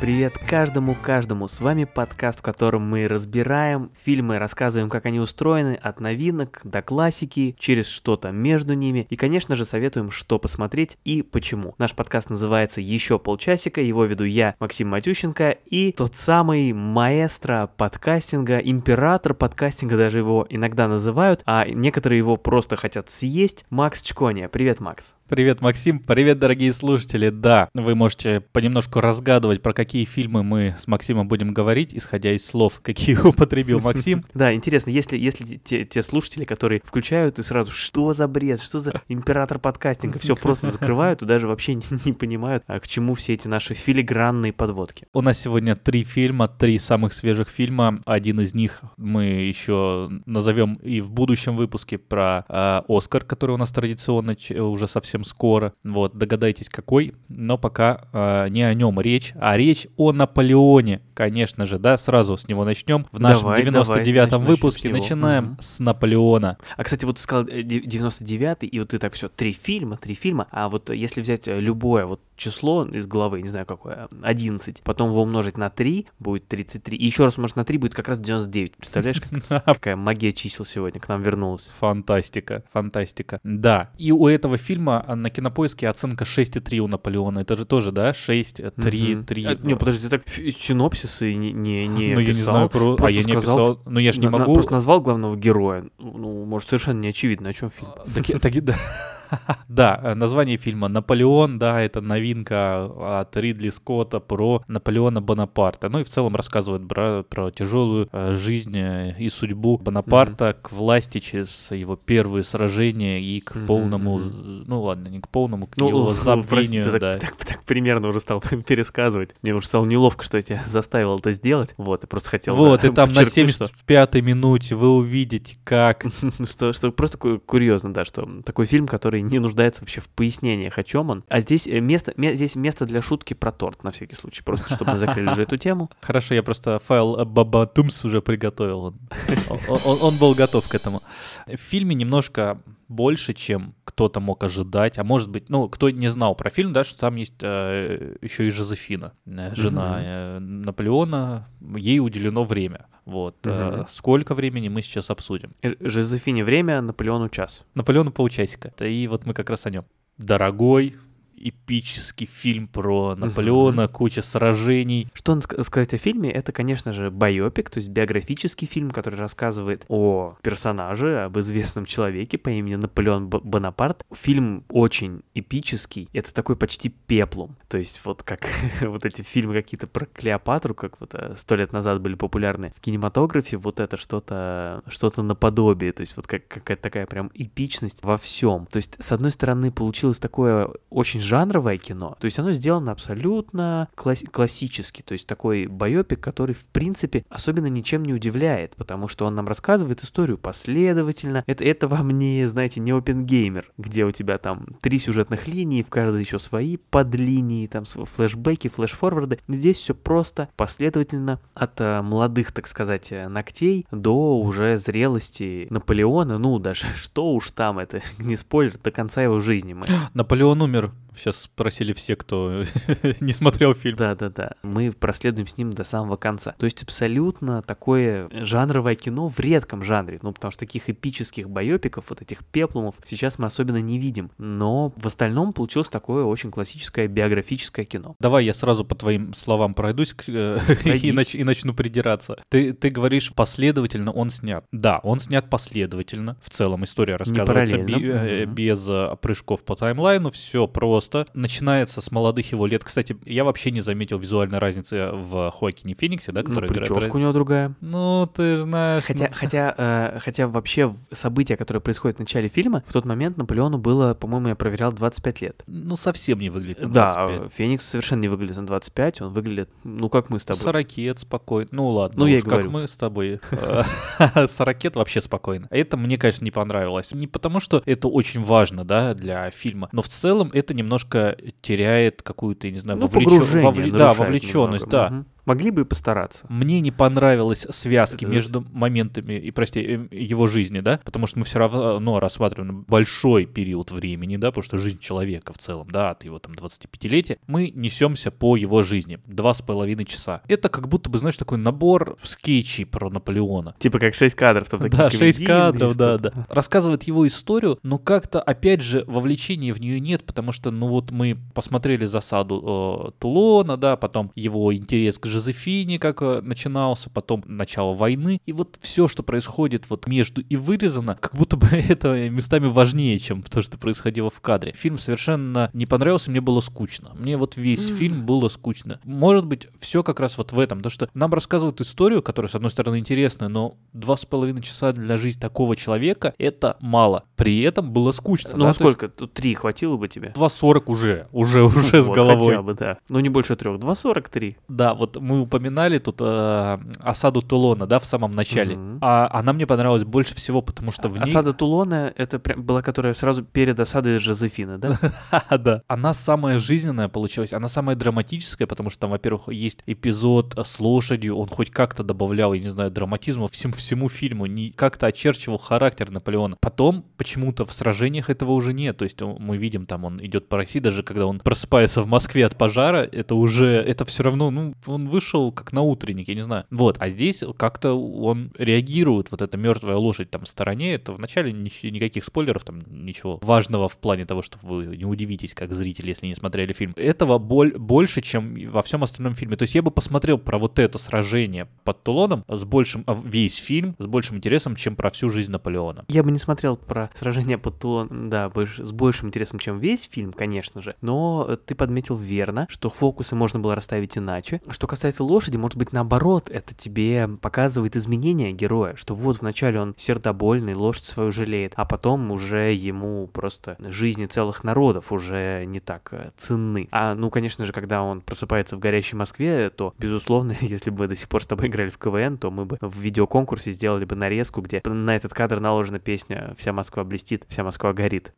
привет каждому-каждому. С вами подкаст, в котором мы разбираем фильмы, рассказываем, как они устроены, от новинок до классики, через что-то между ними. И, конечно же, советуем, что посмотреть и почему. Наш подкаст называется «Еще полчасика». Его веду я, Максим Матющенко, и тот самый маэстро подкастинга, император подкастинга даже его иногда называют, а некоторые его просто хотят съесть, Макс Чкония. Привет, Макс. Привет, Максим. Привет, дорогие слушатели. Да, вы можете понемножку разгадывать, про какие фильмы мы с Максимом будем говорить, исходя из слов, какие употребил Максим. Да, интересно, если, если те, те слушатели, которые включают и сразу, что за бред, что за император подкастинга, все просто закрывают и даже вообще не, не понимают, а к чему все эти наши филигранные подводки. У нас сегодня три фильма, три самых свежих фильма. Один из них мы еще назовем и в будущем выпуске про э, Оскар, который у нас традиционно уже совсем совсем скоро. Вот, догадайтесь какой, но пока э, не о нем речь, а речь о Наполеоне, конечно же, да, сразу с него начнем. В нашем давай, 99-м выпуске начинаем угу. с Наполеона. А, кстати, вот ты сказал 99-й, э, и вот ты так все, три фильма, три фильма, а вот если взять любое вот число из головы, не знаю какое, 11, потом его умножить на 3, будет 33, и еще раз умножить на 3, будет как раз 99. Представляешь, как, какая магия чисел сегодня к нам вернулась? Фантастика, фантастика. Да, и у этого фильма а, на кинопоиске оценка 6,3 у Наполеона. Это же тоже, да? 6, 3, угу. 3. А, не, подожди, ты так синопсисы не, не, не Ну, я не знаю, про... а я не сказал, писал. Ну, я же не могу... просто назвал главного героя. Ну, может, совершенно не очевидно, о чем фильм. Так, так, да. Да, э, название фильма «Наполеон», да, это новинка от Ридли Скотта про Наполеона Бонапарта. Ну и в целом рассказывает про, про тяжелую э, жизнь э, и судьбу Бонапарта mm-hmm. к власти через его первые сражения и к mm-hmm. полному, ну ладно, не к полному, к ну, его забвению. Прости, да. так, так, так примерно уже стал пересказывать. Мне уже стало неловко, что я тебя заставил это сделать. Вот, я просто хотел... Вот, да, и там на 75-й минуте вы увидите, как... что, что просто курьезно, да, что такой фильм, который который не нуждается вообще в пояснениях, о чем он. А здесь э, место, здесь место для шутки про торт, на всякий случай, просто чтобы мы закрыли уже эту тему. Хорошо, я просто файл Бабатумс уже приготовил. Он был готов к этому. В фильме немножко больше, чем кто-то мог ожидать. А может быть, ну, кто не знал про фильм, да, что там есть э, еще и Жозефина, э, жена э, Наполеона. Ей уделено время. Вот. Угу. Э, сколько времени мы сейчас обсудим? Жозефине время, Наполеону час. Наполеону полчасика. И вот мы как раз о нем. Дорогой, эпический фильм про Наполеона, угу. куча сражений. Что сказать о фильме? Это, конечно же, байопик, то есть биографический фильм, который рассказывает о персонаже, об известном человеке по имени Наполеон Бонапарт. Фильм очень эпический, это такой почти пеплум. То есть вот как вот эти фильмы какие-то про Клеопатру, как вот э, сто лет назад были популярны в кинематографе, вот это что-то что-то наподобие, то есть вот как, какая-то такая прям эпичность во всем. То есть с одной стороны получилось такое очень жанровое кино, то есть оно сделано абсолютно класс- классически, то есть такой байопик, который в принципе особенно ничем не удивляет, потому что он нам рассказывает историю последовательно. Это, это вам не, знаете, не опенгеймер, где у тебя там три сюжетных линии, в каждой еще свои подлинии, там флешбеки, флешфорварды. Здесь все просто, последовательно, от э, молодых, так сказать, э, ногтей до уже зрелости Наполеона, ну даже что уж там, это не спойлер, до конца его жизни. Мы. Наполеон умер Сейчас спросили все, кто не смотрел фильм. Да-да-да. Мы проследуем с ним до самого конца. То есть абсолютно такое жанровое кино в редком жанре. Ну, потому что таких эпических байопиков, вот этих пеплумов, сейчас мы особенно не видим. Но в остальном получилось такое очень классическое биографическое кино. Давай я сразу по твоим словам пройдусь э, и, нач, и начну придираться. Ты, ты говоришь, последовательно он снят. Да, он снят последовательно. В целом история рассказывается би, э, без э, прыжков по таймлайну. Все просто просто начинается с молодых его лет. Кстати, я вообще не заметил визуальной разницы в Хоакине Фениксе, да, который ну, прическа играет... у него другая. Ну, ты знаешь. Хотя, ну... хотя, э, хотя вообще события, которые происходят в начале фильма, в тот момент Наполеону было, по-моему, я проверял 25 лет. Ну, совсем не выглядит на 25. Да, Феникс совершенно не выглядит на 25, он выглядит, ну, как мы с тобой. Сорокет спокойно. Ну, ладно. Ну, я и говорю. Как мы с тобой. Сорокет вообще спокойно. Это мне, конечно, не понравилось. Не потому, что это очень важно, да, для фильма, но в целом это немножко теряет какую-то, я не знаю, ну, вовлечен... вовле... да, вовлеченность, да. Угу. Могли бы и постараться. Мне не понравилась связки Это- между моментами и, прости, э, его жизни, да, потому что мы все равно рассматриваем большой период времени, да, потому что жизнь человека в целом, да, от его там 25-летия, мы несемся по его жизни. Два с половиной часа. Это как будто бы, знаешь, такой набор скетчей про Наполеона. Типа как 6 кадров. там такие Да, шесть кадров, да, да. Рассказывает его историю, но как-то, опять же, вовлечения в нее нет, потому что, ну вот мы посмотрели засаду э, Тулона, да, потом его интерес к Жозефине, как э, начинался, потом начало войны, и вот все, что происходит вот между и вырезано, как будто бы это местами важнее, чем то, что происходило в кадре. Фильм совершенно не понравился, мне было скучно. Мне вот весь М. фильм было скучно. Может быть, все как раз вот в этом, то что нам рассказывают историю, которая, с одной стороны, интересная, но два с половиной часа для жизни такого человека — это мало. При этом было скучно. Ну, да, а то есть сколько? Тут 3 хватило бы тебе? 2.40 уже, уже, уже с головой. Хотя бы, да. Ну, не больше трех. 2.43. Да, вот мы упоминали тут э, осаду Тулона, да, в самом начале. Мгм. А она мне понравилась больше всего, потому что в ней... Осада Тулона, это прям была, которая сразу перед осадой Жозефины, да? Да. Она самая жизненная получилась, она самая драматическая, потому что там, во-первых, есть эпизод с лошадью, он хоть как-то добавлял, я не знаю, драматизма всем, всему фильму, не как-то очерчивал характер Наполеона. Потом почему-то в сражениях этого уже нет, то есть мы видим, там он идет по России, даже когда он просыпается в Москве от пожара, это уже, это все равно, ну, он вышел как на утренник, я не знаю. Вот, а здесь как-то он реагирует, вот эта мертвая лошадь там в стороне, это вначале нич- никаких спойлеров, там ничего важного в плане того, что вы не удивитесь как зритель, если не смотрели фильм. Этого боль, больше, чем во всем остальном фильме. То есть я бы посмотрел про вот это сражение под Тулоном с большим, а, весь фильм с большим интересом, чем про всю жизнь Наполеона. Я бы не смотрел про сражение под Тулон, да, с большим интересом, чем весь фильм, конечно же. Но ты подметил верно, что фокусы можно было расставить иначе. Что касается лошади, может быть, наоборот, это тебе показывает изменения героя, что вот вначале он сердобольный, лошадь свою жалеет, а потом уже ему просто жизни целых народов уже не так э, ценны. А, ну, конечно же, когда он просыпается в горящей Москве, то, безусловно, если бы до сих пор с тобой играли в КВН, то мы бы в видеоконкурсе сделали бы нарезку, где на этот кадр наложена песня «Вся Москва блестит, вся Москва горит».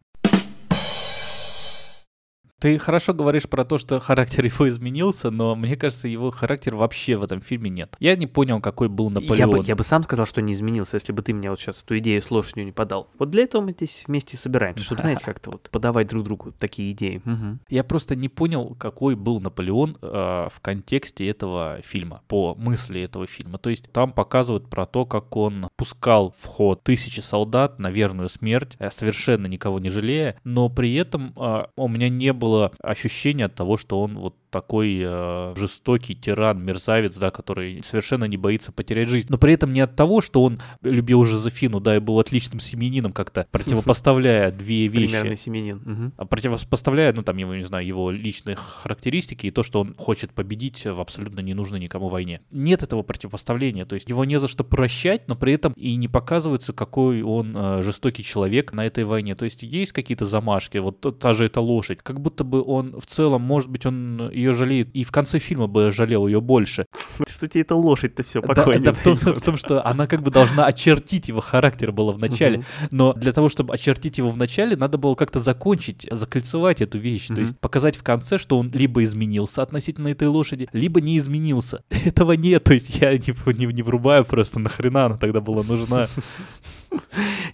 Ты хорошо говоришь про то, что характер его изменился, но мне кажется, его характер вообще в этом фильме нет. Я не понял, какой был Я Наполеон. бы, я бы сам сказал, что не изменился, если бы ты мне вот сейчас эту идею с лошадью не подал. Вот для этого мы здесь вместе собираемся, чтобы, знаете, как-то вот подавать друг другу такие идеи. Мгм. Я просто не понял, какой был Наполеон э, в контексте этого фильма, по мысли этого фильма. То есть там показывают про то, как он пускал в ход тысячи солдат на верную смерть, э, совершенно никого не жалея, но при этом э, у меня не было ощущения от того, что он вот такой э, жестокий тиран, мерзавец, да, который совершенно не боится потерять жизнь. Но при этом не от того, что он любил Жозефину, да, и был отличным семьянином как-то, противопоставляя две вещи. Примерный семенин. А противопоставляя, ну, там, его, не знаю, его личные характеристики и то, что он хочет победить в абсолютно ненужной никому войне. Нет этого противопоставления, то есть его не за что прощать, но при этом и не показывается, какой он э, жестокий человек на этой войне. То есть есть какие-то замашки, вот та- та же эта лошадь, как будто бы он в целом, может быть, он ее жалеет, и в конце фильма бы жалел ее больше. Что тебе эта лошадь-то все Да, покойнее. это в том, в том, что она как бы должна очертить его характер было в начале, но для того, чтобы очертить его в начале, надо было как-то закончить, закольцевать эту вещь. То есть показать в конце, что он либо изменился относительно этой лошади, либо не изменился. Этого нет. То есть я не, не, не врубаю просто, нахрена она тогда была нужна.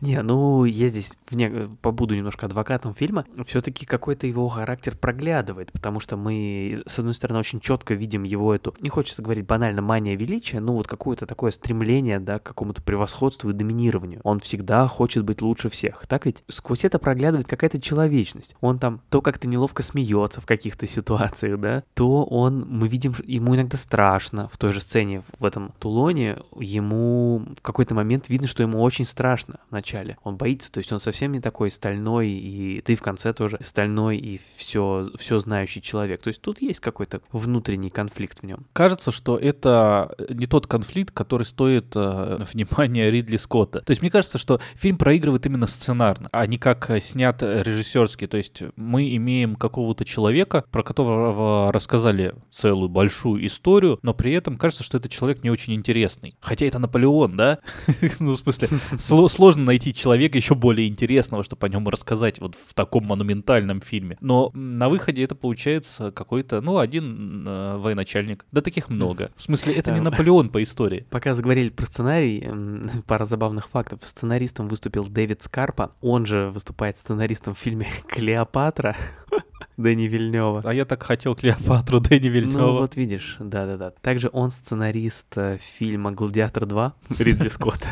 Не, ну я здесь вне- побуду немножко адвокатом фильма. Все-таки какой-то его характер проглядывает, потому что мы, с одной стороны, очень четко видим его эту, не хочется говорить банально, мания величия, ну вот какое-то такое стремление, да, к какому-то превосходству и доминированию. Он всегда хочет быть лучше всех, так ведь? Сквозь это проглядывает какая-то человечность. Он там то как-то неловко смеется в каких-то ситуациях, да, то он, мы видим, ему иногда страшно. В той же сцене в этом Тулоне ему в какой-то момент видно, что ему очень страшно в начале. Он боится, то есть он совсем не такой стальной, и ты в конце тоже стальной и все, все знающий человек. То есть тут есть какой-то внутренний конфликт в нем. Кажется, что это не тот конфликт, который стоит э, внимания Ридли Скотта. То есть мне кажется, что фильм проигрывает именно сценарно, а не как э, снят э, режиссерски. То есть мы имеем какого-то человека, про которого рассказали целую большую историю, но при этом кажется, что этот человек не очень интересный. Хотя это Наполеон, да? Ну, в смысле, сло- сложно найти найти человека еще более интересного, чтобы о нем рассказать вот в таком монументальном фильме. Но на выходе это получается какой-то, ну, один э, военачальник. Да таких много. В смысле, это не Наполеон по истории. Пока заговорили про сценарий, пара забавных фактов. Сценаристом выступил Дэвид Скарпа. Он же выступает сценаристом в фильме «Клеопатра». Дэни Вильнева. А я так хотел Клеопатру Дэни Вильнева. Ну вот видишь, да-да-да. Также он сценарист э, фильма «Гладиатор 2» Ридли Скотта.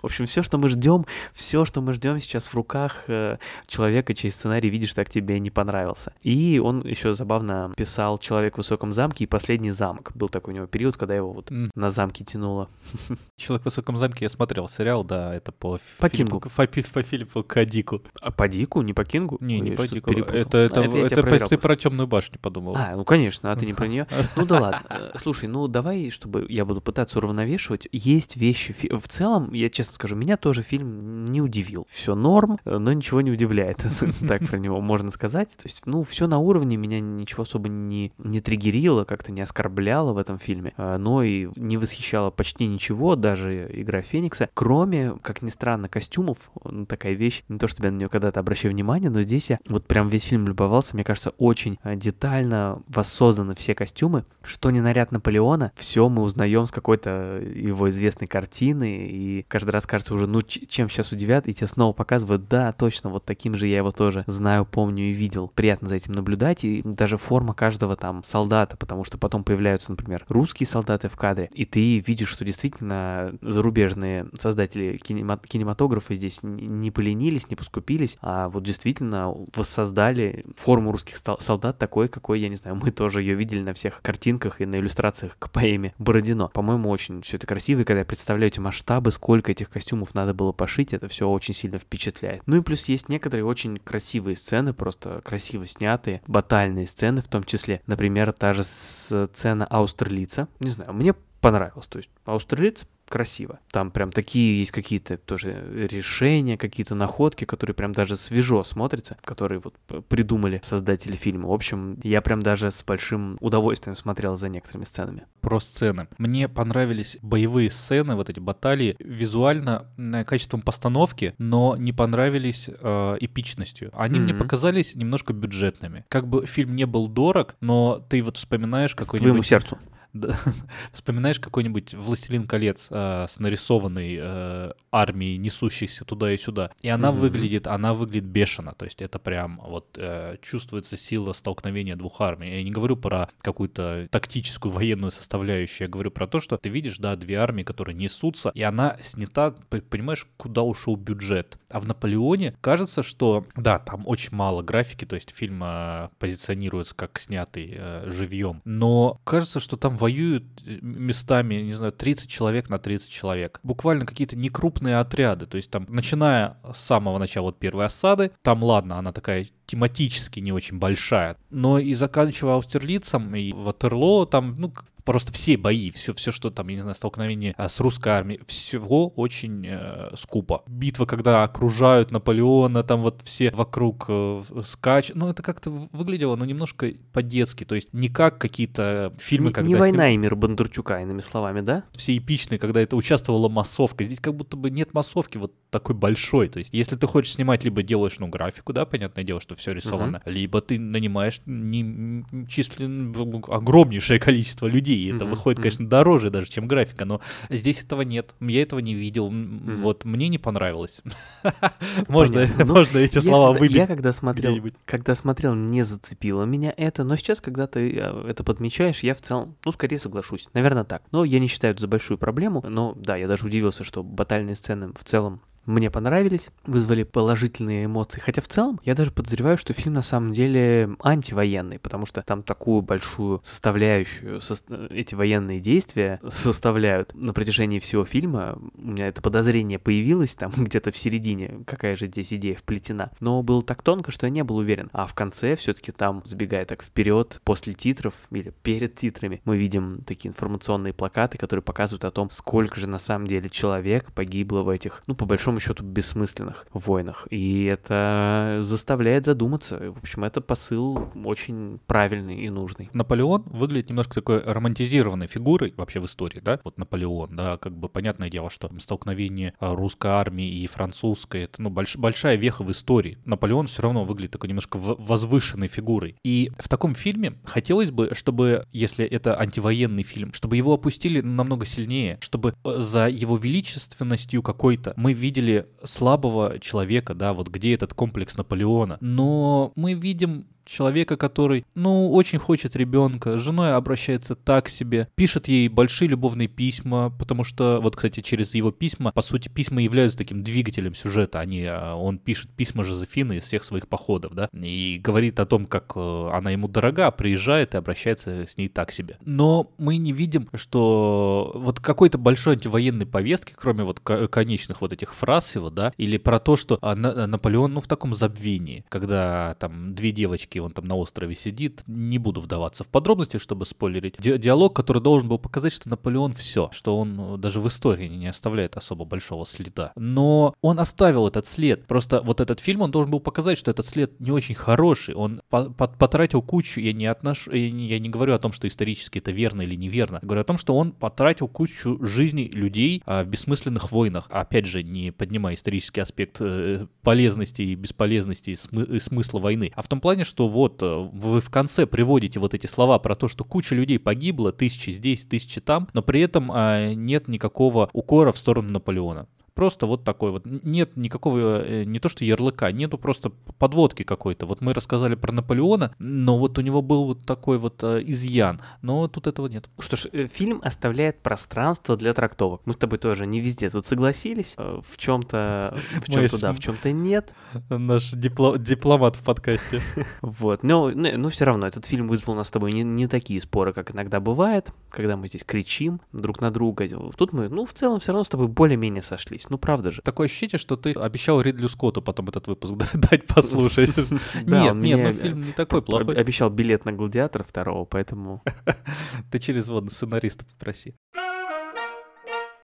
В общем, все, что мы ждем, все, что мы ждем сейчас в руках э, человека, чей сценарий видишь, так тебе не понравился. И он еще забавно писал «Человек в высоком замке» и «Последний замок». Был такой у него период, когда его вот mm. на замке тянуло. «Человек в высоком замке» я смотрел сериал, да, это по, по Кингу. По, по, Филиппу Кадику. А по Дику, не по Кингу? Не, не по Дику. Это, это, а, это, это ты про темную башню подумал. А, ну конечно, а ты не про нее. Ну да ладно. Э, слушай, ну давай, чтобы я буду пытаться уравновешивать. Есть вещи. В целом, я честно скажу, меня тоже фильм не удивил. Все норм, э, но ничего не удивляет. Так про него можно сказать. То есть, ну, все на уровне, меня ничего особо не, не триггерило, как-то не оскорбляло в этом фильме, э, но и не восхищало почти ничего, даже игра Феникса, кроме, как ни странно, костюмов. Ну, такая вещь, не то чтобы я на нее когда-то обращаю внимание, но здесь я вот прям весь фильм любовался, мне кажется, очень э, детально воссозданы все костюмы. Что не наряд Наполеона, все мы узнаем с какой-то его известной картины, и каждый раз кажется уже, ну, чем сейчас удивят, и тебе снова показывают, да, точно, вот таким же я его тоже знаю, помню и видел. Приятно за этим наблюдать, и даже форма каждого там солдата, потому что потом появляются, например, русские солдаты в кадре, и ты видишь, что действительно зарубежные создатели кинематографа здесь не поленились, не поскупились, а вот действительно воссоздали форму русских солдат такой, какой, я не знаю, мы тоже ее видели на всех картинках и на иллюстрациях к поэме Бородино. По-моему, очень все это красиво, и когда я представляю эти масштабы, сколько этих костюмов надо было пошить, это все очень сильно впечатляет. Ну и плюс есть некоторые очень красивые сцены, просто красиво снятые, батальные сцены в том числе. Например, та же сцена Аустерлица. Не знаю, мне понравилось. То есть Аустерлиц красиво. Там прям такие есть какие-то тоже решения, какие-то находки, которые прям даже свежо смотрятся, которые вот придумали создатели фильма. В общем, я прям даже с большим удовольствием смотрел за некоторыми сценами. Про сцены. Мне понравились боевые сцены, вот эти баталии, визуально, качеством постановки, но не понравились э, эпичностью. Они mm-hmm. мне показались немножко бюджетными. Как бы фильм не был дорог, но ты вот вспоминаешь какой-нибудь... Твоему сердцу. Вспоминаешь какой-нибудь «Властелин колец» э, с нарисованной э, армией, несущейся туда и сюда, и она mm-hmm. выглядит, она выглядит бешено, то есть это прям вот э, чувствуется сила столкновения двух армий. Я не говорю про какую-то тактическую военную составляющую, я говорю про то, что ты видишь, да, две армии, которые несутся, и она снята, понимаешь, куда ушел бюджет. А в «Наполеоне» кажется, что, да, там очень мало графики, то есть фильм э, позиционируется как снятый э, живьем, но кажется, что там воюют э, местами, не знаю, 30 человек на 30 человек. Буквально какие-то некрупные отряды. То есть там, начиная с самого начала вот первой осады, там, ладно, она такая тематически не очень большая, но и заканчивая Аустерлицем и Ватерлоо, там, ну, просто все бои, все, все, что там, я не знаю, столкновение а, с русской армией, всего очень э, скупо. Битва, когда окружают Наполеона, там вот все вокруг э, скачут, ну это как-то выглядело, ну немножко по-детски, то есть не как какие-то фильмы, не, когда... Не «Война сним... и мир» Бондарчука, иными словами, да? Все эпичные, когда это участвовала массовка. Здесь как будто бы нет массовки вот такой большой, то есть если ты хочешь снимать, либо делаешь, ну, графику, да, понятное дело, что все рисовано, uh-huh. либо ты нанимаешь не числен огромнейшее количество людей, и это mm-hmm. выходит, конечно, дороже даже, чем графика, но здесь этого нет, я этого не видел, mm-hmm. вот мне не понравилось. можно, ну, можно эти слова выбить. Я когда смотрел, когда смотрел, не зацепило меня это, но сейчас, когда ты э, это подмечаешь, я в целом, ну, скорее соглашусь, наверное, так. Но я не считаю это за большую проблему, но да, я даже удивился, что батальные сцены в целом мне понравились, вызвали положительные эмоции. Хотя в целом я даже подозреваю, что фильм на самом деле антивоенный, потому что там такую большую составляющую со эти военные действия составляют на протяжении всего фильма. У меня это подозрение появилось там где-то в середине, какая же здесь идея вплетена. Но было так тонко, что я не был уверен. А в конце все-таки там, забегая так вперед, после титров или перед титрами, мы видим такие информационные плакаты, которые показывают о том, сколько же на самом деле человек погибло в этих, ну, по большому большому счету бессмысленных войнах. И это заставляет задуматься. В общем, это посыл очень правильный и нужный. Наполеон выглядит немножко такой романтизированной фигурой вообще в истории, да? Вот Наполеон, да, как бы понятное дело, что столкновение а, русской армии и французской, это, ну, больш, большая веха в истории. Наполеон все равно выглядит такой немножко возвышенной фигурой. И в таком фильме хотелось бы, чтобы, если это антивоенный фильм, чтобы его опустили намного сильнее, чтобы э, за его величественностью какой-то мы видели слабого человека, да, вот где этот комплекс Наполеона. Но мы видим человека, который, ну, очень хочет ребенка, с женой обращается так себе, пишет ей большие любовные письма, потому что, вот, кстати, через его письма, по сути, письма являются таким двигателем сюжета, они, а, он пишет письма Жозефины из всех своих походов, да, и говорит о том, как э, она ему дорога, приезжает и обращается с ней так себе. Но мы не видим, что вот какой-то большой антивоенной повестки, кроме вот конечных вот этих фраз его, да, или про то, что а, Наполеон, ну, в таком забвении, когда там две девочки он там на острове сидит. Не буду вдаваться в подробности, чтобы спойлерить. Ди диалог, который должен был показать, что Наполеон все, что он э, даже в истории не оставляет особо большого следа. Но он оставил этот след. Просто вот этот фильм, он должен был показать, что этот след не очень хороший. Он по по потратил кучу, я не отношу, я не говорю о том, что исторически это верно или неверно. Я говорю о том, что он потратил кучу жизней людей а, в бессмысленных войнах. Опять же, не поднимая исторический аспект э, полезности и бесполезности и, смы и смысла войны, а в том плане, что вот э, вы в конце приводите вот эти слова про то, что куча людей погибла, тысячи здесь, тысячи там, но при этом а, нет никакого укора в сторону Наполеона. Просто вот такой вот. Нет никакого, э, не то что ярлыка, нету просто подводки какой-то. Вот мы рассказали про Наполеона, но вот у него был вот такой вот э, изъян. Но тут этого нет. Что ж, э, фильм оставляет пространство для трактовок. Мы с тобой тоже не везде тут согласились. В чем-то, в чем-то да, в чем-то нет. Наш дипло- дипломат в подкасте. Вот. Но, но, но все равно этот фильм вызвал у нас с тобой не, не такие споры, как иногда бывает, когда мы здесь кричим друг на друга. Тут мы, ну, в целом, все равно с тобой более-менее сошлись. Ну, правда же. Такое ощущение, что ты обещал Ридлю Скотту потом этот выпуск дать послушать. Нет, нет, ну фильм не такой плохой. Обещал билет на Гладиатора второго, поэтому... Ты через вот сценариста попроси.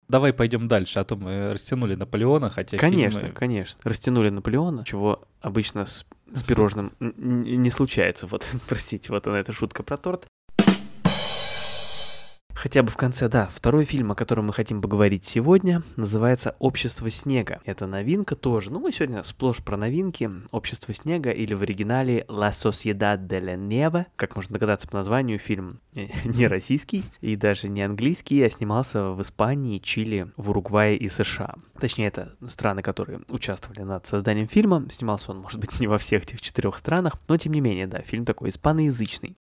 Давай пойдем дальше, а то мы растянули Наполеона, хотя Конечно, фильмы... конечно. Растянули Наполеона, чего обычно с, с пирожным не случается. Вот, простите, вот она эта шутка про торт. Хотя бы в конце, да. Второй фильм, о котором мы хотим поговорить сегодня, называется «Общество снега». Это новинка тоже. Ну, мы сегодня сплошь про новинки. «Общество снега» или в оригинале «La Sociedad de la Nieve». Как можно догадаться по названию, фильм не российский и даже не английский, а снимался в Испании, Чили, в Уругвае и США. Точнее, это страны, которые участвовали над созданием фильма. Снимался он, может быть, не во всех этих четырех странах, но тем не менее, да, фильм такой испаноязычный.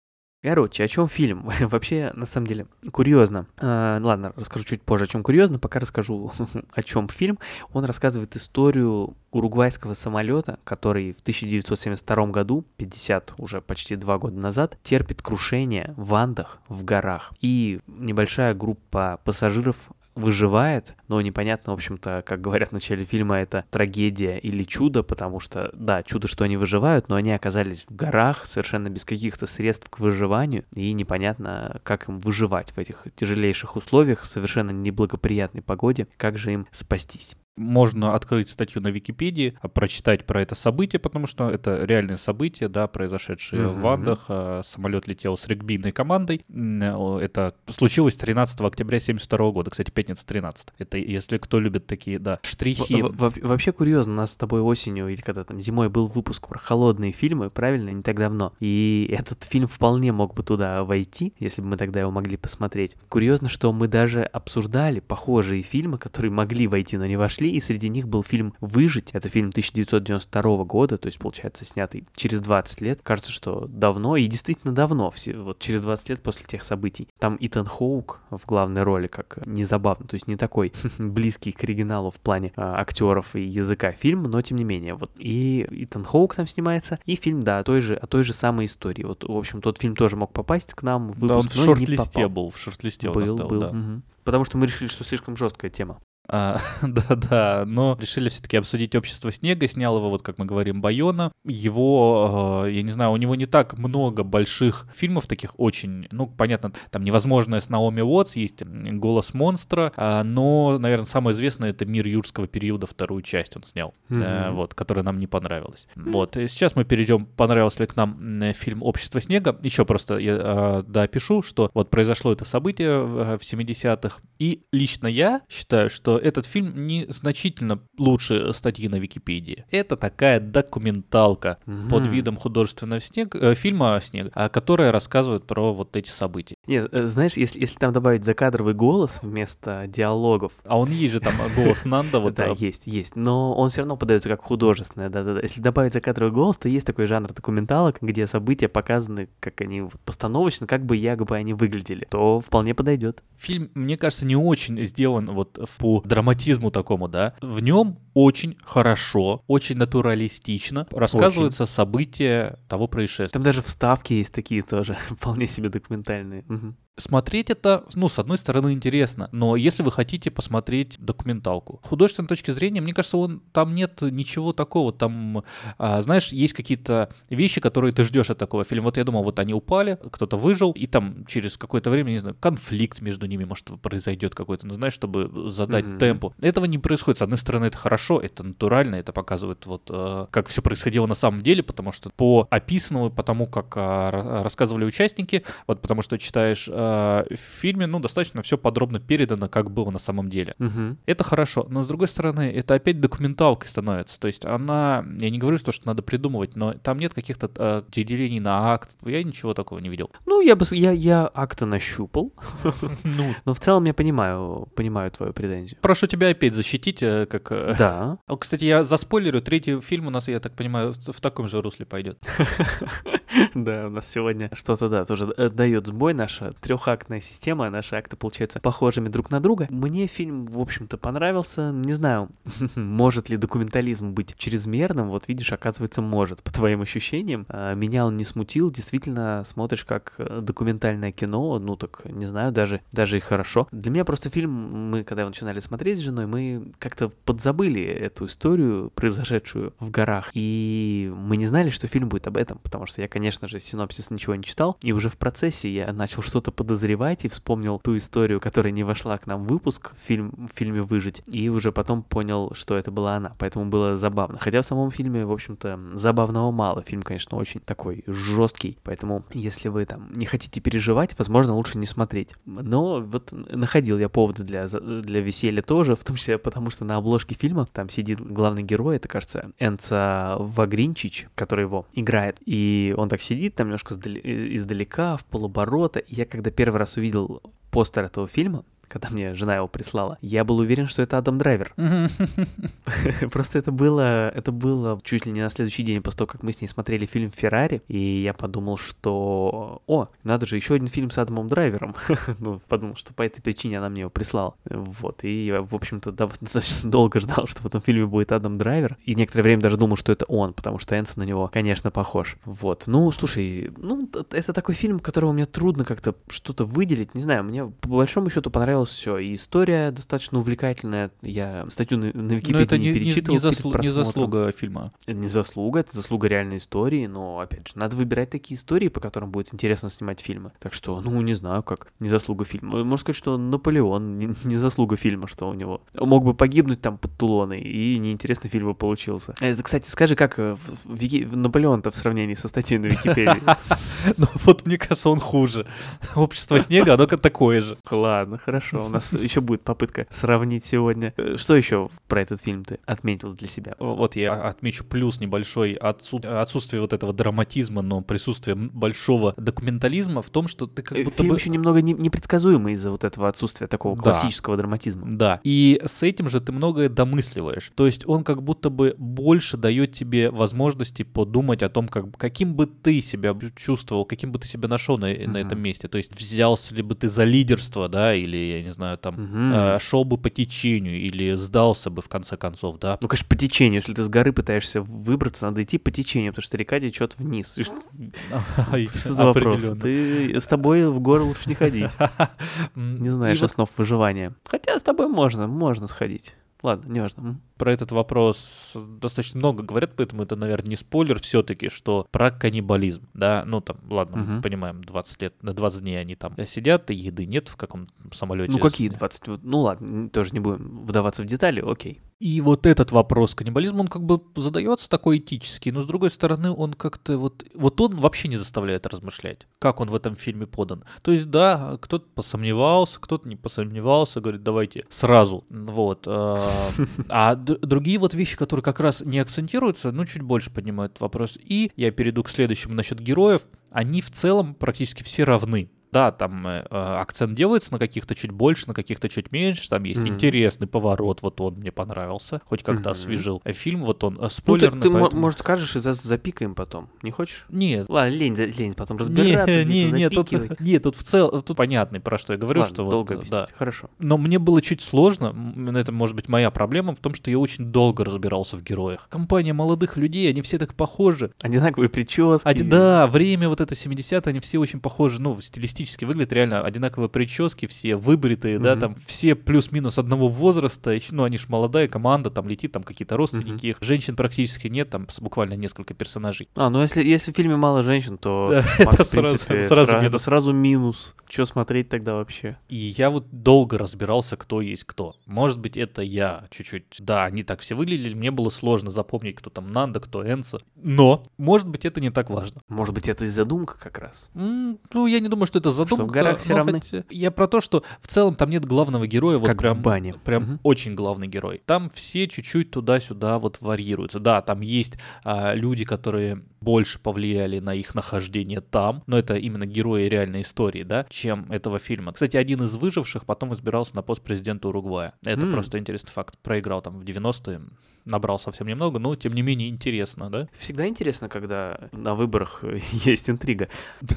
Короче, о чем фильм? Вообще, на самом деле, курьезно. А, ладно, расскажу чуть позже, о чем курьезно, пока расскажу, о чем фильм. Он рассказывает историю уругвайского самолета, который в 1972 году, 50 уже почти два года назад, терпит крушение в Андах, в горах. И небольшая группа пассажиров выживает, но непонятно, в общем-то, как говорят в начале фильма, это трагедия или чудо, потому что, да, чудо, что они выживают, но они оказались в горах совершенно без каких-то средств к выживанию, и непонятно, как им выживать в этих тяжелейших условиях, совершенно неблагоприятной погоде, как же им спастись можно открыть статью на Википедии, а, прочитать про это событие, потому что это реальное событие, да, произошедшее uh-huh. в Андах. А, самолет летел с регбийной командой. Это случилось 13 октября 72 года. Кстати, пятница 13. Это если кто любит такие, да, штрихи. Во вообще курьезно, у нас с тобой осенью или когда там зимой был выпуск про холодные фильмы, правильно, не так давно. И этот фильм вполне мог бы туда войти, если бы мы тогда его могли посмотреть. Курьезно, что мы даже обсуждали похожие фильмы, которые могли войти, но не вошли, и среди них был фильм «Выжить». Это фильм 1992 года, то есть, получается, снятый через 20 лет. Кажется, что давно, и действительно давно, все, вот через 20 лет после тех событий. Там Итан Хоук в главной роли, как незабавно, то есть не такой близкий к оригиналу в плане а, актеров и языка фильм, но тем не менее, вот и Итан Хоук там снимается, и фильм, да, о той же, о той же самой истории. Вот, в общем, тот фильм тоже мог попасть к нам в выпуск, да, он в шорт-листе был, в шорт-листе был, был, да. Угу. Потому что мы решили, что слишком жесткая тема. А, Да-да, но решили все-таки обсудить «Общество снега», снял его, вот как мы говорим, Байона. Его, э, я не знаю, у него не так много больших фильмов таких очень, ну, понятно, там «Невозможное с Наоми Уотс», есть «Голос монстра», а, но, наверное, самое известное — это «Мир юрского периода», вторую часть он снял, э, вот, которая нам не понравилась. Вот, и сейчас мы перейдем, понравился ли к нам фильм «Общество снега». Еще просто я э, допишу, что вот произошло это событие в в 70-х, и лично я считаю, что этот фильм не значительно лучше статьи на Википедии. Это такая документалка под Мгм. видом художественного снег, э, фильма «Снег», а, которая рассказывает про вот эти события. Нет, э, знаешь, если, если там добавить закадровый голос вместо диалогов, А он есть же там голос Нанда, вот да, есть, есть. Но он все равно подается как художественное, да-да-да. Если добавить закадровый голос, то есть такой жанр документалок, где события показаны, как они вот постановочно, как бы якобы они выглядели, то вполне подойдет. фильм, мне кажется, не очень сделан вот по драматизму такому, да. В нем очень хорошо, очень натуралистично рассказываются события того происшествия. Там даже вставки есть такие тоже, вполне себе документальные. Мгм. Смотреть это, ну, с одной стороны, интересно, но если вы хотите посмотреть документалку, художественной точки зрения, мне кажется, он, там нет ничего такого, там, а, знаешь, есть какие-то вещи, которые ты ждешь от такого фильма. Вот я думал, вот они упали, кто-то выжил, и там через какое-то время, не знаю, конфликт между ними, может, произойдет какой-то, ну, знаешь, чтобы задать Мгм. темпу. Этого не происходит. С одной стороны, это хорошо, это натурально, это показывает вот, э, как все происходило на самом деле, потому что по описанному, по тому, как ра- рассказывали участники, вот потому что читаешь э, в фильме, ну, достаточно все подробно передано, как было на самом деле. Мгм. Это хорошо, но с другой стороны, это опять документалкой становится. То есть она, я не говорю, что, что надо придумывать, но там нет каких-то э, делений на акт. Я ничего такого не видел. Ну, я бы, я, я акта нащупал, Ну, но в целом я понимаю, понимаю твою претензию. прошу тебя опять защитить, э, как... э, Да, Кстати, я заспойлерю, третий фильм у нас, я так понимаю, в таком же русле пойдет. да, у нас сегодня что-то, да, тоже э, дает сбой наша трехактная система, наши акты получаются похожими друг на друга. Мне фильм, в общем-то, понравился. Не знаю, может ли документализм быть чрезмерным, вот видишь, оказывается, может, по твоим ощущениям. А, Меня он не смутил, действительно смотришь как э, документальное кино, ну так, не знаю, даже, даже и хорошо. Для меня просто фильм, мы когда его начинали смотреть с женой, мы как-то подзабыли эту историю, произошедшую в горах, и мы не знали, что фильм будет об этом, потому что я, конечно же, синопсис ничего не читал, и уже в процессе я начал что-то подозревать и вспомнил ту историю, которая не вошла к нам в выпуск в, фильм, в фильме «Выжить», и уже потом понял, что это была она, поэтому было забавно. Хотя в самом фильме, в общем-то, забавного мало. Фильм, конечно, очень такой жесткий, поэтому если вы там не хотите переживать, возможно, лучше не смотреть. Но вот находил я поводы для, для веселья тоже, в том числе потому, что на обложке фильма там сидит главный герой, это, кажется, Энца Вагринчич, который его играет. И он так сидит там немножко э, издалека, в полоборота. И я когда первый раз увидел постер этого фильма, когда мне жена его прислала, я был уверен, что это Адам Драйвер. Просто это было, это было чуть ли не на следующий день после того, как мы с ней смотрели фильм «Феррари», и я подумал, что, о, надо же, еще один фильм с Адамом Драйвером. ну, подумал, что по этой причине она мне его прислала. Вот, и я, в общем-то, достаточно долго ждал, что в этом фильме будет Адам Драйвер, и некоторое время даже думал, что это он, потому что Энсон на него, конечно, похож. Вот, ну, слушай, ну, это такой фильм, которого мне трудно как-то что-то выделить, не знаю, мне по большому счету понравилось все, и история достаточно увлекательная, я статью на, на Но Википедии это не, не- перечитывал не перед заслу- не заслуга фильма. Это не заслуга, это заслуга реальной истории, но, опять же, надо выбирать такие истории, по которым будет интересно снимать фильмы. Так что, ну, не знаю, как не заслуга фильма. Можно сказать, что Наполеон не, не заслуга фильма, что у него. Мог бы погибнуть там под Тулоной, и неинтересный фильм бы получился. Это, кстати, скажи, как э, Вики- Наполеон-то в сравнении со статьей на Википедии? Ну вот мне кажется, он хуже. Общество снега, оно такое же. Ладно, хорошо, у нас еще будет попытка сравнить сегодня. Э, Что еще про этот фильм ты отметил для себя? Вот я отмечу плюс небольшой отсу- отсутствие вот этого драматизма, но присутствие большого документализма в том, что ты как Э, будто Фильм бы... еще немного не- непредсказуемый из-за вот этого отсутствия такого Да. классического драматизма. Да, и с этим же ты многое домысливаешь. То есть он как будто бы больше дает тебе возможности подумать о том, как, каким бы ты себя чувствовал, каким бы ты себя нашел на, на Мгм. этом месте. То есть взялся ли бы ты за лидерство, да, или, я не знаю, там, Мгм. э, шел бы по течению или сдался бы в конце концов, да. Ну, конечно, по течению. Если ты с горы пытаешься выбраться, надо идти по течению, потому что река течет вниз. Что за вопрос? Ты с тобой в горы лучше не ходить. Не знаешь основ выживания. Хотя с тобой можно, можно сходить. Ладно, неважно. Про этот вопрос достаточно много говорят, поэтому это, наверное, не спойлер все-таки, что про каннибализм, да, ну там, ладно, Мгм. понимаем, 20 лет, на 20 дней они там сидят, и еды нет в каком самолете. Ну, какие 20? Вот, Ну, ладно, тоже не будем вдаваться в детали, окей. И вот этот вопрос каннибализма, он как бы задается такой этический, но с другой стороны, он как-то вот, вот он вообще не заставляет размышлять, как он в этом фильме подан. То есть, да, кто-то посомневался, кто-то не посомневался, говорит, давайте сразу, вот. э, А другие вот вещи, которые как раз не акцентируются, ну, чуть больше поднимают вопрос. И я перейду к следующему насчет героев. Они в целом практически все равны. Да, там э, э, акцент делается на каких-то чуть больше, на каких-то чуть меньше. Там есть Мгм. интересный поворот, вот он мне понравился, хоть как-то Мгм. освежил. А фильм, вот он э, Ну, ты, спойлерный, ты, поэтому- может, скажешь и за- запикаем потом. Не хочешь? Нет, Ладно, лень, лень потом разбираться, не, не, не, тут, нет, тут в целом, тут понятно, про что я говорю, Ладно, что вот, долго э, объяснить. да. Хорошо. Но мне было чуть сложно, это может быть моя проблема, в том, что я очень долго разбирался в героях. Компания молодых людей, они все так похожи. Одинаковые прически. Один, да, время вот это 70 они все очень похожи, ну, стилистически выглядят реально одинаковые прически, все выбритые, да, Мгм. там все плюс-минус одного возраста, ну, они ж молодая команда, там летит, там какие-то родственники их, женщин практически нет, там буквально несколько персонажей. А, ну если, если в фильме мало женщин, то Да, Макс, это в принципе, сразу- сразу сра- это минус. сразу минус. Что смотреть тогда вообще? И я вот долго разбирался, кто есть кто. Может быть, это я чуть-чуть... Да, они так все выглядели, мне было сложно запомнить, кто там Нанда, кто Энса. Но, может быть, это не так важно. Может быть, это и задумка как раз. Ну, я не думаю, что это задумка. в горах все равны? хотя- Я про то, что в целом там нет главного героя, вот как прям... бане. Прям Мгм. очень главный герой. Там все чуть-чуть туда-сюда вот варьируются. Да, там есть а, люди, которые больше повлияли на их нахождение там, но это именно герои реальной истории, да, чем этого фильма. Кстати, один из выживших потом избирался на пост президента Уругвая. Это М. просто интересный факт. Проиграл там в 90-е, набрал совсем немного, но тем не менее интересно, да? Всегда интересно, когда на выборах есть интрига.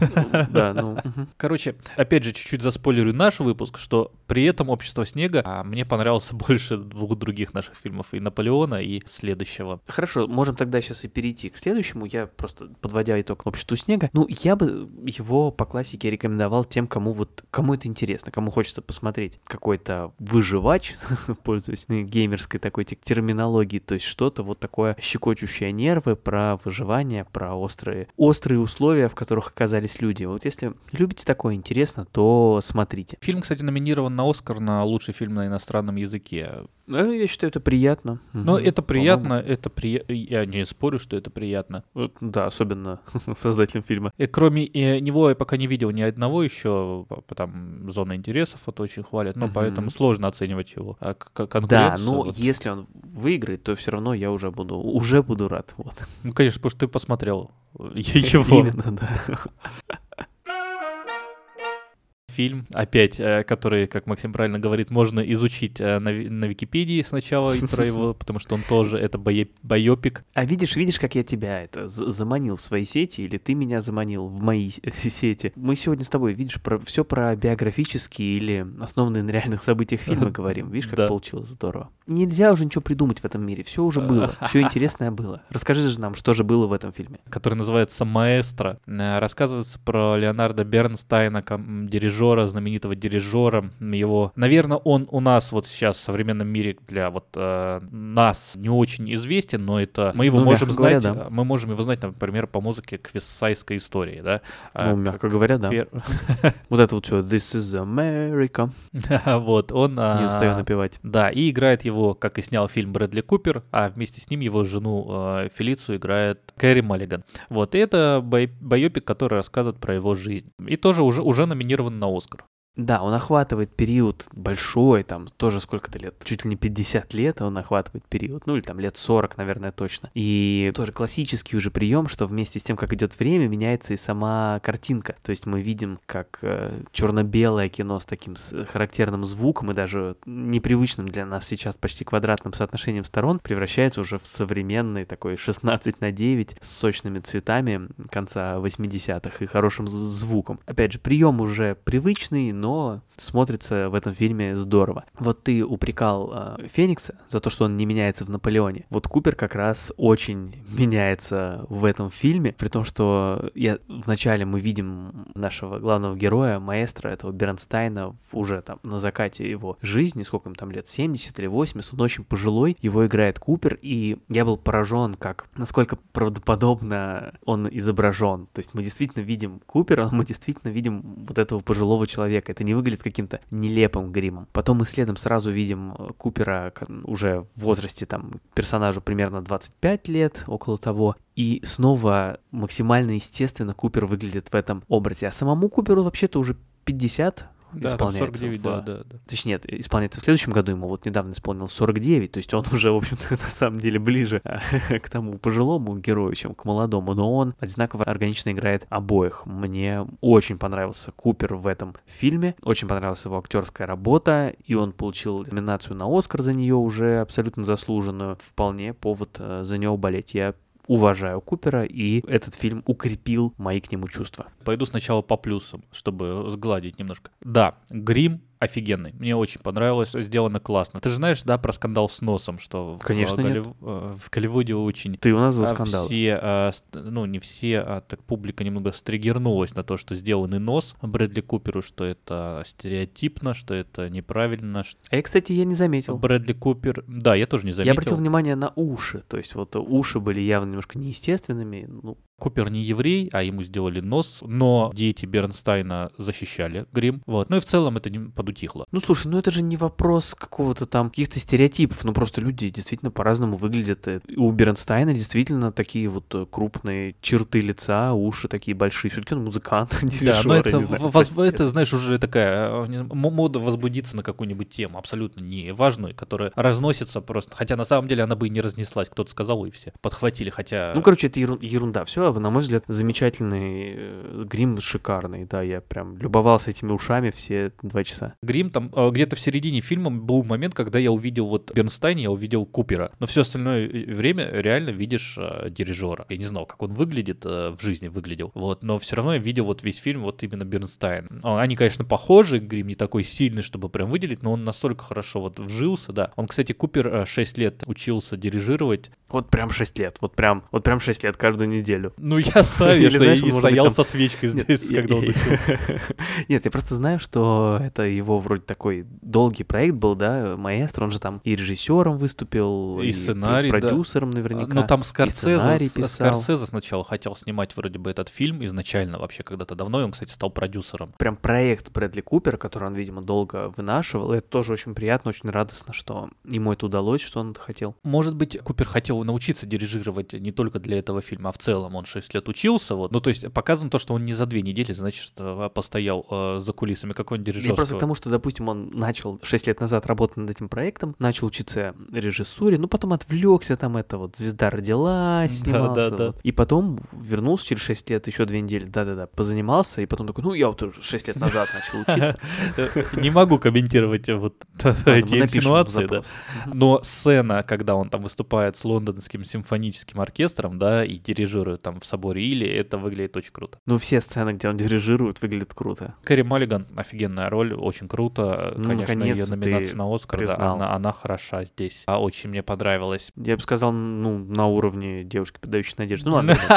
Да, ну... Короче, опять же, чуть-чуть заспойлерю наш выпуск, что при этом «Общество снега» а, мне понравился больше двух других наших фильмов, и «Наполеона», и следующего. Хорошо, можем тогда сейчас и перейти к следующему. Я просто, подводя итог обществу снега, ну, я бы его по классике рекомендовал тем, кому вот, кому это интересно, кому хочется посмотреть какой-то выживач, пользуясь геймерской такой те- терминологией, то есть что-то вот такое щекочущее нервы про выживание, про острые, острые условия, в которых оказались люди. Вот если любите такое интересно, то смотрите. Фильм, кстати, номинирован на «Оскар» на лучший фильм на иностранном языке. Э, Я считаю, это приятно. Но Мгм. это По-моему, приятно, это приятно. Я не спорю, что это приятно. вот, Да, особенно создателям фильма. И кроме него я пока не видел ни одного еще, п- там зона интересов это очень хвалят, но Мгм. поэтому сложно оценивать его а, к- к- Да, конкуренцию. но вот. если он выиграет, то все равно я уже буду, уже буду рад. Вот. Ну, конечно, потому что ты посмотрел его. Именно, да. Фильм, опять, э, который, как Максим правильно говорит, можно изучить э, на, на Википедии сначала про его, потому что он тоже, это байопик. А видишь, видишь, как я тебя это заманил в свои сети, или ты меня заманил в мои сети. Мы сегодня с тобой, видишь, про все про биографические или основанные на реальных событиях фильмы говорим. Видишь, как Да. получилось здорово. Нельзя уже ничего придумать в этом мире. Все уже было, все интересное было. Расскажи же нам, что же было в этом фильме. который называется «Маэстро». Э, Рассказывается про Леонарда Бернстайна, ком- дирижера, знаменитого дирижера. Его, наверное, он у нас вот сейчас в современном мире для вот э, нас не очень известен, но это мы его Ну, можем мягко говоря, знать, да. э, мы можем его знать, например, по музыке к Вестсайской истории, да. А, Ну, мягко говоря, да. пер- Вот это вот все. This is America. вот он. Не устаю а, напевать. Да, и играет его, как и снял фильм Брэдли Купер, а вместе с ним его жену э, Фелицию играет Кэрри Маллиган. Вот, и это бай- байопик, который рассказывает про его жизнь. И тоже уже, уже номинирован на Оскар. Да, он охватывает период большой, там тоже сколько-то лет, чуть ли не 50 лет он охватывает период, ну или там лет 40, наверное, точно. И тоже классический уже прием, что вместе с тем, как идет время, меняется и сама картинка. То есть мы видим, как э, черно-белое кино с таким характерным звуком и даже непривычным для нас сейчас почти квадратным соотношением сторон превращается уже в современный такой 16 на 9 с сочными цветами конца 80-х и хорошим звуком. Опять же, прием уже привычный, но смотрится в этом фильме здорово. Вот ты упрекал э, Феникса за то, что он не меняется в Наполеоне. Вот Купер как раз очень меняется в этом фильме, при том, что я, вначале мы видим нашего главного героя, маэстро этого Бернстайна, уже там на закате его жизни, сколько ему там лет, 70 или 80, он очень пожилой, его играет Купер, и я был поражен, как, насколько правдоподобно он изображен. То есть мы действительно видим Купера, мы действительно видим вот этого пожилого человека. Это не выглядит каким-то нелепым гримом. Потом мы следом сразу видим э, Купера уже в возрасте там персонажу примерно 25 лет, около того. И снова максимально естественно Купер выглядит в этом образе. А самому Куперу вообще-то уже 50, да, исполняется. 49, в, да, да, да. Точнее, нет, исполняется в следующем году, ему вот недавно исполнилось 49, то есть он уже, в общем-то, на самом деле ближе к тому пожилому герою, чем к молодому, но он одинаково органично играет обоих. Мне очень понравился Купер в этом фильме, очень понравилась его актерская работа, и он получил номинацию на Оскар за нее уже абсолютно заслуженную. Вполне повод э, за него болеть. Я уважаю Купера, и этот фильм укрепил мои к нему чувства. Пойду сначала по плюсам, чтобы сгладить немножко. Да, грим офигенный. Мне очень понравилось, сделано классно. Ты же знаешь, да, про скандал с носом, что Конечно в, нет. Голлив... в Голливуде очень... Ты у нас за а, скандал. Все, а, ну не все, а так публика немного стригернулась на то, что сделанный нос Брэдли Куперу, что это стереотипно, что это неправильно. Что... А я, кстати, я не заметил. Брэдли Купер... Да, я тоже не заметил. Я обратил внимание на уши, то есть вот уши были явно немножко неестественными, ну, Купер не еврей, а ему сделали нос, но дети Бернстайна защищали грим. Вот. Ну и в целом это не подутихло. Ну слушай, ну это же не вопрос какого-то там каких-то стереотипов, ну просто люди действительно по-разному выглядят. И У Бернстайна действительно такие вот э, крупные черты лица, уши такие большие. Все-таки он музыкант, Да, но это, не знаю, воз- это, знаешь, уже такая э, мода возбудиться на какую-нибудь тему абсолютно не важную, которая разносится просто. Хотя на самом деле она бы и не разнеслась. Кто-то сказал, и все подхватили. Хотя... Ну, короче, это ерун- ерунда. Все, на мой взгляд, замечательный э, грим шикарный. Да, я прям любовался этими ушами все два часа. Грим там э, где-то в середине фильма был момент, когда я увидел вот Бернстайна, я увидел Купера. Но все остальное э, время реально видишь дирижера. Я не знал, как он выглядит, в жизни выглядел. Вот, но все равно я видел вот весь фильм вот именно Бернстайн. Они, конечно, похожи, Грим не такой сильный, чтобы прям выделить, но он настолько хорошо вот вжился, да. Он, кстати, Купер э, 6 лет учился дирижировать. Вот прям 6 лет. Вот прям, вот прям 6 лет каждую неделю. Ну, я ставлю, Или, что знаешь, я не стоял со свечкой здесь, когда он. Нет, я просто знаю, что это его вроде такой долгий проект был, да, маэстро, он же там и режиссером выступил, И сценарий, продюсером наверняка. Ну, там Скорсезе. Скорсезе сначала хотел снимать вроде бы этот фильм изначально, вообще когда-то давно, и он, кстати, стал продюсером. Прям проект Брэдли Купера, который он, видимо, долго вынашивал. Это тоже очень приятно, очень радостно, что ему это удалось, что он это хотел. Может быть, Купер хотел научиться дирижировать не только для этого фильма, а в целом он 6 лет учился, вот. Ну, то есть показано то, что он не за две недели, значит, э, постоял э, за кулисами какой-нибудь Я дирижерского. просто к тому, что, допустим, он начал 6 лет назад работать над этим проектом, начал учиться режиссуре, ну, потом отвлекся, там это вот «Звезда родилась», Да, снимался. да, да. вот. И потом вернулся через 6 лет, еще две недели, да-да-да, позанимался, и потом такой, ну, я вот уже 6 лет назад начал учиться. Не могу комментировать вот эти инсинуации, да. Но сцена, когда он там выступает с лондонским симфоническим оркестром, да, и дирижирует там в соборе Или, это выглядит очень круто. Ну, все сцены, где он дирижирует, выглядят круто. Кэрри Маллиган, офигенная роль, очень круто. Ну, Конечно, ее номинация на Оскар, да, она, она хороша здесь. А очень мне понравилось. Я бы сказал, ну, на уровне девушки, подающей надежду. Ну, ладно.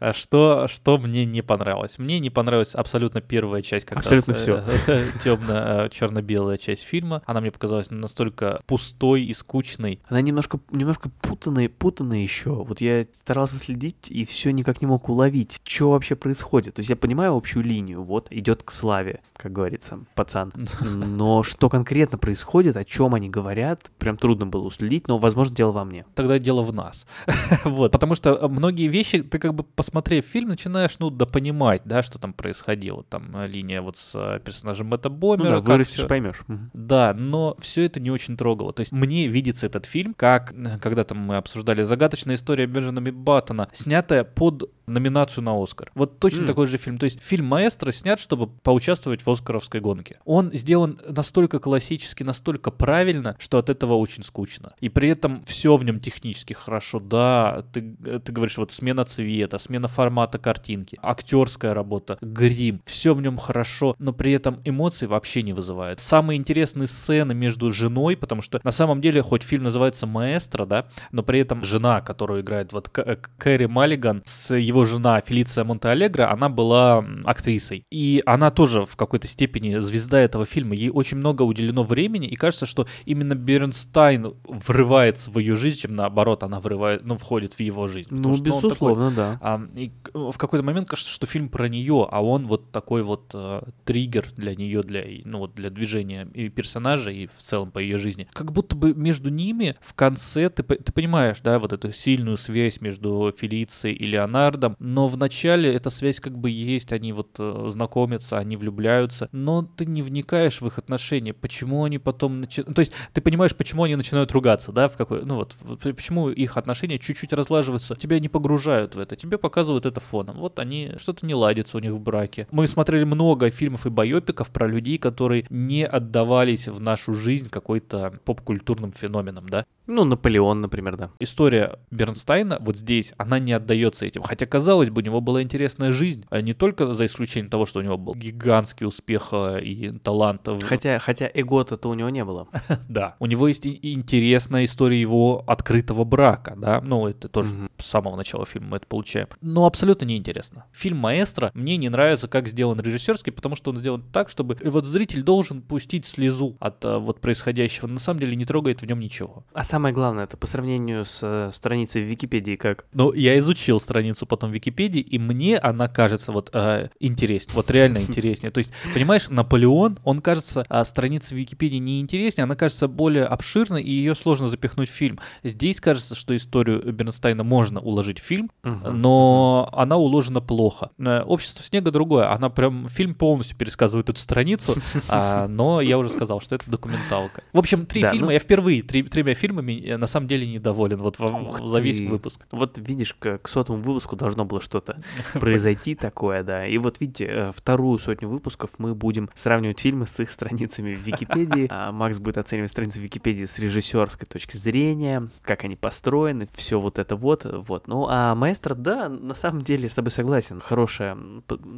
А что, что мне не понравилось? Мне не понравилась абсолютно первая часть, как Абсолютно раз, всё. э, темно-черно-белая часть фильма. Она мне показалась настолько пустой и скучной. Она немножко, немножко путанная, путанная еще. Вот я старался следить и все никак не мог уловить, что вообще происходит. То есть я понимаю общую линию, вот идет к славе, как говорится, пацан. Но что конкретно происходит, о чем они говорят, прям трудно было уследить, но, возможно, дело во мне. Тогда дело в нас. вот, потому что многие вещи, ты как бы посмотрев фильм, начинаешь, ну, да понимать, да, что там происходило. Там э, линия вот с э, персонажем Мэтта Ну Бомера. да, как вырастешь, поймешь. Да, но все это не очень трогало. То есть мне видится этот фильм, как э, когда-то мы обсуждали загадочная история Бенджамина Баттона, снятая под номинацию на Оскар. Вот точно М. такой же фильм. То есть фильм «Маэстро» снят, чтобы поучаствовать в оскаровской гонке. Он сделан настолько классически, настолько правильно, что от этого очень скучно. И при этом все в нем технически хорошо. Да, ты, ты говоришь, вот смена цвета, смена формата картинки, актерская работа, грим, все в нем хорошо, но при этом эмоций вообще не вызывает. Самые интересные сцены между женой, потому что на самом деле, хоть фильм называется «Маэстро», да, но при этом жена, которую играет вот э, Кэрри Маллиган, его жена Фелиция Монтеалегро, она была актрисой. И она тоже в какой-то степени звезда этого фильма. Ей очень много уделено времени, и кажется, что именно Бернстайн врывается в ее жизнь, чем наоборот она врывает, ну, входит в его жизнь. Ну, что такой, безусловно, да. а, и в какой-то момент кажется, что фильм про нее, а он вот такой вот э, триггер для нее, для, ну, вот для движения и персонажа, и в целом по ее жизни. Как будто бы между ними в конце, ты, ты понимаешь, да, вот эту сильную связь между Фелицией и Леонардом, но в начале эта связь как бы есть, они вот э, знакомятся, они влюбляются, но ты не вникаешь в их отношения, почему они потом начинают... То есть ты понимаешь, почему они начинают ругаться, да, в какой... Ну вот, вот почему их отношения чуть-чуть разлаживаются, тебя не погружают в это, тебе показывают это фоном. Вот они, что-то не ладится у них в браке. Мы смотрели много фильмов и байопиков про людей, которые не отдавались в нашу жизнь какой-то поп-культурным феноменом, да. Ну, Наполеон, например, да. История Бернстайна вот здесь, она не отдается этим. Хотя, казалось бы, у него была интересная жизнь. А не только за исключением того, что у него был гигантский успех э, и талант. Хотя, хотя эго-то у него не было. Да. У него есть интересная история его открытого брака, да. Ну, это тоже с самого начала фильма мы это получаем. Но абсолютно неинтересно. Фильм «Маэстро» мне не нравится, как сделан режиссерский, потому что он сделан так, чтобы вот зритель должен пустить слезу от э, вот происходящего. На самом деле не трогает в нем ничего. А самое главное, это по сравнению с э, страницей в Википедии как? Но я изучил страницу потом в Википедии, и мне она кажется вот э, интереснее, вот реально интереснее. То есть, понимаешь, Наполеон, он кажется, а страница в Википедии не интереснее, она кажется более обширной, и ее сложно запихнуть в фильм. Здесь кажется, что историю Бернстайна можно уложить в фильм, но она уложена плохо. Э, Общество снега другое. Она прям фильм полностью пересказывает эту страницу, а, но я уже сказал, что это документалка. В общем, три Да, фильма. ну- Я впервые три- тремя фильмами э, на самом деле недоволен. Вот во- Ух за весь выпуск. Вот видишь, к, к сотому выпуску должно было что-то произойти такое, да. И вот видите, э, вторую сотню выпусков мы будем сравнивать фильмы с их страницами в Википедии. А Макс будет оценивать страницы в Википедии с режиссерской точки зрения, как они построены, все вот это вот, вот. Ну, а Маэстро, да, на самом деле с тобой согласен. Хорошее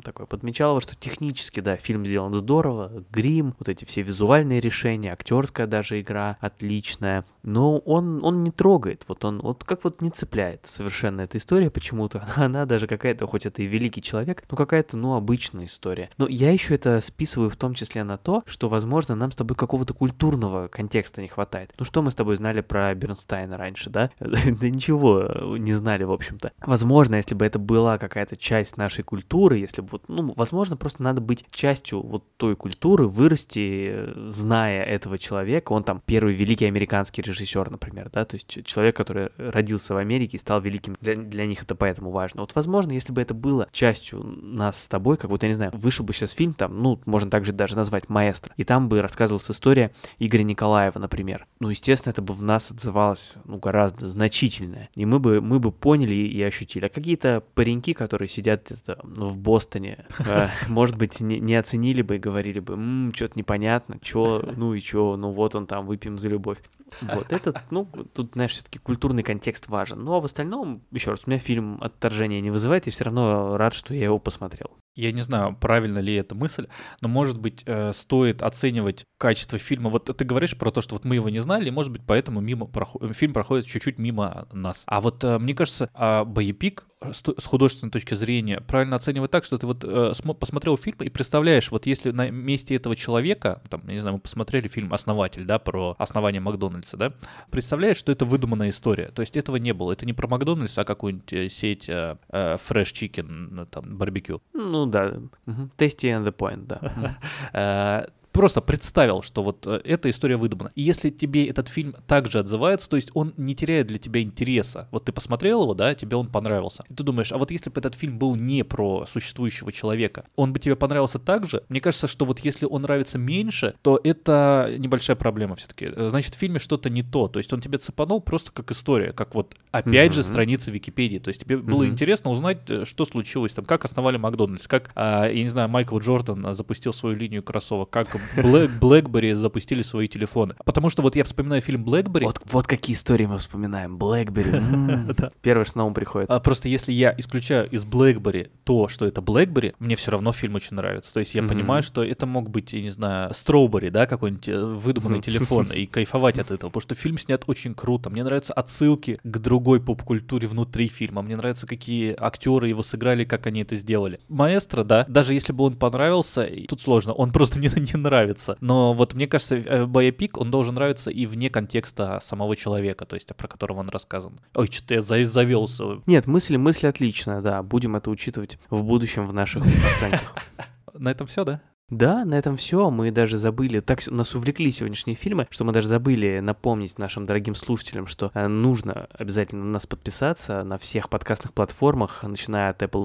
такое подмечало, что технически, да, фильм сделан здорово, грим, вот эти все визуальные решения, актерская даже игра отличная, но он, он не трогает, вот он, вот как вот не цепляет совершенно эта история почему-то, она даже какая-то, хоть это и великий человек, но какая-то, ну, обычная история. Но я еще это списываю в том числе на то, что, возможно, нам с тобой какого-то культурного контекста не хватает. Ну, что мы с тобой знали про Бернстайна раньше, да? Да ничего не знали, в общем-то. Возможно, если бы это была какая-то часть нашей культуры, если бы вот, ну, возможно, просто надо быть частью вот той культуры, вырасти, э, зная этого человека. Он там первый великий американский режиссер, например, да, то есть человек, который родился в Америке и стал великим. Для, для них это поэтому важно. Вот, возможно, если бы это было частью нас с тобой, как вот, я не знаю, вышел бы сейчас фильм там, ну, можно также даже назвать «Маэстро», и там бы рассказывалась история Игоря Николаева, например. Ну, естественно, это бы в нас отзывалось, ну, гораздо значительно. И мы бы, мы бы поняли и ощутили. А какие-то пареньки, которые сидят где-то ну, в Бостоне, э, может быть, не, оценили бы и говорили бы, что-то непонятно, чё, ну и чё, ну вот он там, выпьем за любовь. Вот, это, ну, тут, знаешь, все-таки культурный контекст важен. Ну, а в остальном, еще раз, у меня фильм «Отторжение» не вызывает, и все равно рад, что я его посмотрел. Я не знаю, правильно ли эта мысль, но, может быть, э, стоит оценивать качество фильма. Вот ты говоришь про то, что вот мы его не знали, и, может быть, поэтому мимо проход- фильм проходит чуть-чуть мимо нас. А вот э, мне кажется, а, боепик с художественной точки зрения правильно оценивать так, что ты вот э, смо- посмотрел фильм и представляешь, вот если на месте этого человека, там, не знаю, мы посмотрели фильм «Основатель», да, про основание Макдональдса, да, представляешь, что это выдуманная история. То есть этого не было. Это не про Макдональдс, а какую-нибудь э, сеть э, э, э, там, барбекю. Ну да, мгм. tasty and the point, да. Просто представил, что вот э, эта история выдумана. И если тебе этот фильм также отзывается, то есть он не теряет для тебя интереса. Вот ты посмотрел его, да, тебе он понравился. И ты думаешь, а вот если бы этот фильм был не про существующего человека, он бы тебе понравился так же? Мне кажется, что вот если он нравится меньше, то это небольшая проблема все-таки. Э, значит, в фильме что-то не то. То есть он тебе цепанул просто как история, как вот опять mm-hmm. же страницы Википедии. То есть тебе mm-hmm. было интересно узнать, э, что случилось там, как основали Макдональдс, как, а, я не знаю, Майкл Джордан запустил свою линию кроссовок, как BlackBerry запустили свои телефоны. Потому что вот я вспоминаю фильм BlackBerry. Вот, вот какие истории мы вспоминаем. BlackBerry. Первое, что на ум приходит. А просто если я исключаю из BlackBerry то, что это BlackBerry, мне все равно фильм очень нравится. То есть я понимаю, что это мог быть, я не знаю, Strawberry, да, какой-нибудь э, выдуманный телефон, и кайфовать от этого, потому что фильм снят очень круто. Мне нравятся отсылки к другой поп-культуре внутри фильма. Мне нравится, какие актеры его сыграли, как они это сделали. Маэстро, да, даже если бы он понравился, тут сложно, он просто не, не нравится. Но вот мне кажется, э, Боепик, он должен нравиться и вне контекста самого человека, то есть про которого он рассказан. Ой, что-то я завелся. Нет, мысль, мысль отличная, да. Будем это учитывать в будущем в наших оценках. На этом все, да? Да, на этом все. Мы даже забыли, так нас увлекли сегодняшние фильмы, что мы даже забыли напомнить нашим дорогим слушателям, что э, нужно обязательно на нас подписаться на всех подкастных платформах, начиная от Apple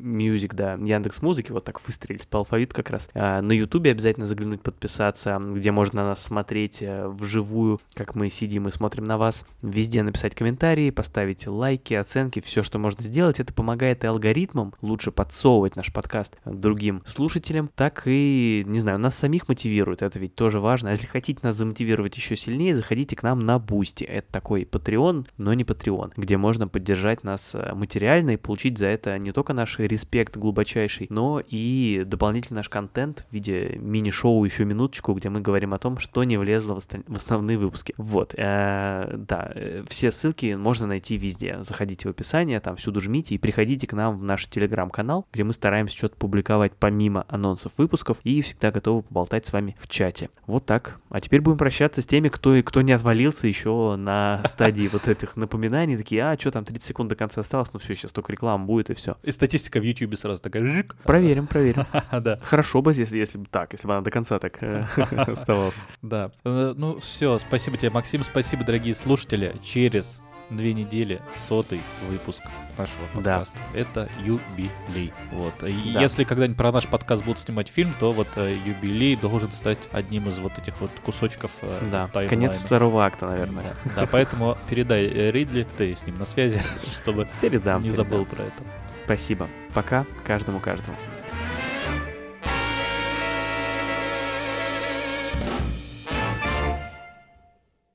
Music до Яндекс Музыки, вот так выстрелить по алфавиту как раз. А, на Ютубе обязательно заглянуть, подписаться, где можно нас смотреть э, вживую, как мы сидим и смотрим на вас. Везде написать комментарии, поставить лайки, оценки, все, что можно сделать. Это помогает и алгоритмам лучше подсовывать наш подкаст другим слушателям, так и не знаю, нас самих мотивирует, это ведь тоже важно. А если хотите нас замотивировать еще сильнее, заходите к нам на Бусти. Это такой Patreon, но не Patreon, где можно поддержать нас э, материально и получить за это не только наш респект глубочайший, но и дополнительный наш контент в виде мини-шоу еще минуточку, где мы говорим о том, что не влезло в основные выпуски. Вот, э, да, э, все ссылки можно найти везде. Заходите в описание, там всюду жмите и приходите к нам в наш телеграм-канал, где мы стараемся что-то публиковать помимо анонсов выпусков, выпусков и всегда готовы поболтать с вами в чате. Вот так. А теперь будем прощаться с теми, кто, и кто не отвалился еще на стадии вот этих напоминаний. Такие, а, что там, 30 секунд до конца осталось, ну все, сейчас только реклама будет и все. И статистика в YouTube сразу такая, жик. Проверим, проверим. Да. Хорошо бы, если, если бы так, если бы она до конца так э, оставалась. Да. Э, ну все, спасибо тебе, Максим, спасибо, дорогие слушатели. Через две недели сотый выпуск нашего подкаста. Да. Это юбилей. Вот. Да. если когда-нибудь про наш подкаст будут снимать фильм, то вот э, юбилей должен стать одним из вот этих вот кусочков э, Да, таймлайна. конец второго акта, наверное. Да, да поэтому передай э, Ридли, ты с ним на связи, чтобы передам, не передам. забыл про это. Спасибо. Пока. Каждому каждому.